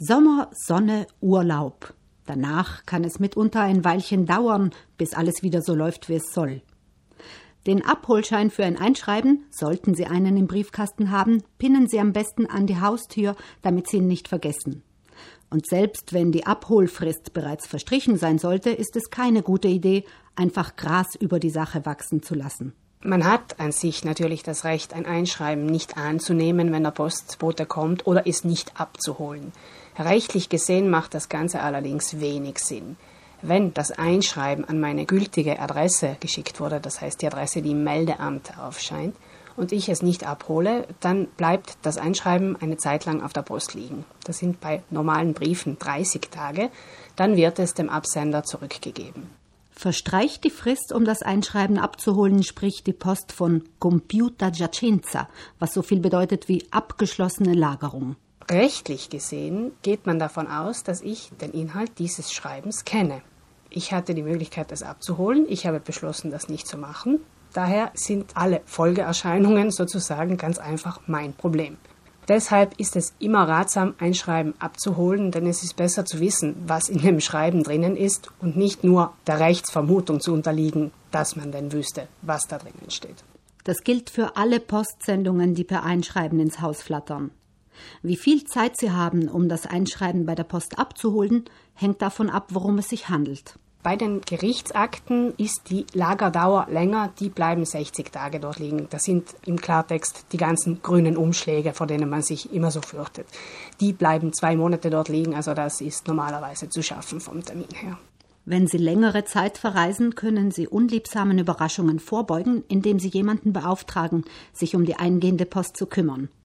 Sommer, Sonne, Urlaub. Danach kann es mitunter ein Weilchen dauern, bis alles wieder so läuft, wie es soll. Den Abholschein für ein Einschreiben, sollten Sie einen im Briefkasten haben, pinnen Sie am besten an die Haustür, damit Sie ihn nicht vergessen. Und selbst wenn die Abholfrist bereits verstrichen sein sollte, ist es keine gute Idee, einfach Gras über die Sache wachsen zu lassen. Man hat an sich natürlich das Recht, ein Einschreiben nicht anzunehmen, wenn der Postbote kommt oder es nicht abzuholen. Rechtlich gesehen macht das Ganze allerdings wenig Sinn. Wenn das Einschreiben an meine gültige Adresse geschickt wurde, das heißt die Adresse, die im Meldeamt aufscheint, und ich es nicht abhole, dann bleibt das Einschreiben eine Zeit lang auf der Post liegen. Das sind bei normalen Briefen 30 Tage. Dann wird es dem Absender zurückgegeben. Verstreicht die Frist, um das Einschreiben abzuholen, spricht die Post von Computa Giacenza, was so viel bedeutet wie abgeschlossene Lagerung. Rechtlich gesehen geht man davon aus, dass ich den Inhalt dieses Schreibens kenne. Ich hatte die Möglichkeit, das abzuholen. Ich habe beschlossen, das nicht zu machen. Daher sind alle Folgeerscheinungen sozusagen ganz einfach mein Problem. Deshalb ist es immer ratsam, ein Schreiben abzuholen, denn es ist besser zu wissen, was in dem Schreiben drinnen ist und nicht nur der Rechtsvermutung zu unterliegen, dass man denn wüsste, was da drinnen steht. Das gilt für alle Postsendungen, die per Einschreiben ins Haus flattern. Wie viel Zeit Sie haben, um das Einschreiben bei der Post abzuholen, hängt davon ab, worum es sich handelt. Bei den Gerichtsakten ist die Lagerdauer länger, die bleiben 60 Tage dort liegen. Das sind im Klartext die ganzen grünen Umschläge, vor denen man sich immer so fürchtet. Die bleiben zwei Monate dort liegen, also das ist normalerweise zu schaffen vom Termin her. Wenn Sie längere Zeit verreisen, können Sie unliebsamen Überraschungen vorbeugen, indem Sie jemanden beauftragen, sich um die eingehende Post zu kümmern.